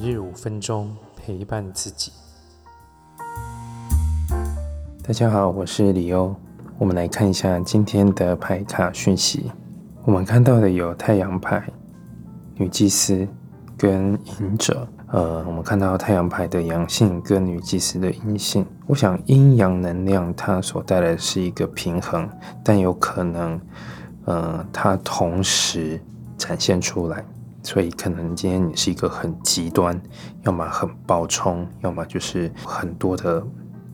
每日五分钟陪伴自己。大家好，我是李欧。我们来看一下今天的牌卡讯息。我们看到的有太阳牌、女祭司跟隐者。呃，我们看到太阳牌的阳性跟女祭司的阴性。我想阴阳能量它所带来的是一个平衡，但有可能，呃，它同时展现出来。所以可能今天你是一个很极端，要么很暴冲，要么就是很多的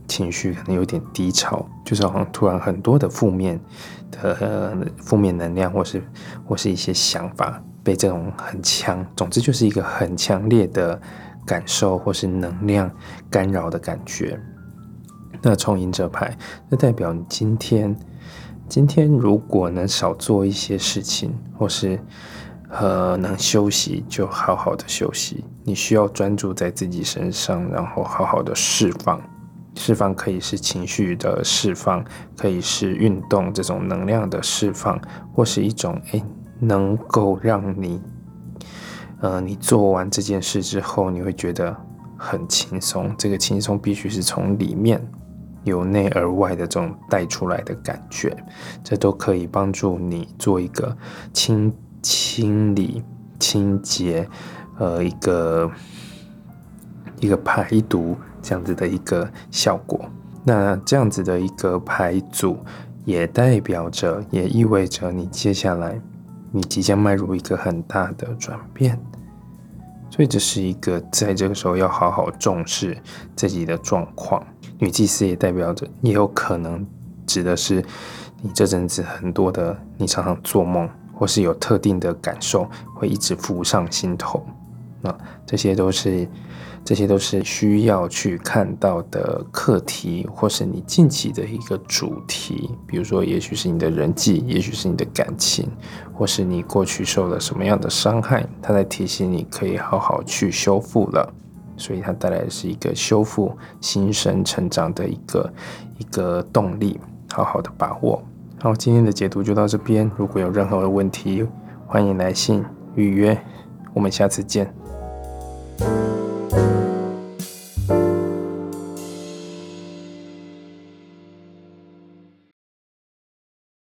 情绪，可能有点低潮，就是好像突然很多的负面的负面能量，或是或是一些想法被这种很强，总之就是一个很强烈的感受或是能量干扰的感觉。那冲赢者牌，那代表你今天今天如果能少做一些事情，或是。呃，能休息就好好的休息。你需要专注在自己身上，然后好好的释放。释放可以是情绪的释放，可以是运动这种能量的释放，或是一种诶能够让你，呃，你做完这件事之后，你会觉得很轻松。这个轻松必须是从里面由内而外的这种带出来的感觉，这都可以帮助你做一个轻。清理、清洁，呃，一个一个排毒这样子的一个效果。那这样子的一个排组，也代表着，也意味着你接下来你即将迈入一个很大的转变。所以这是一个在这个时候要好好重视自己的状况。女祭司也代表着，也有可能指的是你这阵子很多的，你常常做梦。或是有特定的感受会一直浮上心头，那这些都是这些都是需要去看到的课题，或是你近期的一个主题。比如说，也许是你的人际，也许是你的感情，或是你过去受了什么样的伤害，它在提醒你可以好好去修复了。所以它带来的是一个修复、新生、成长的一个一个动力，好好的把握。好，今天的解读就到这边。如果有任何的问题，欢迎来信预约。我们下次见。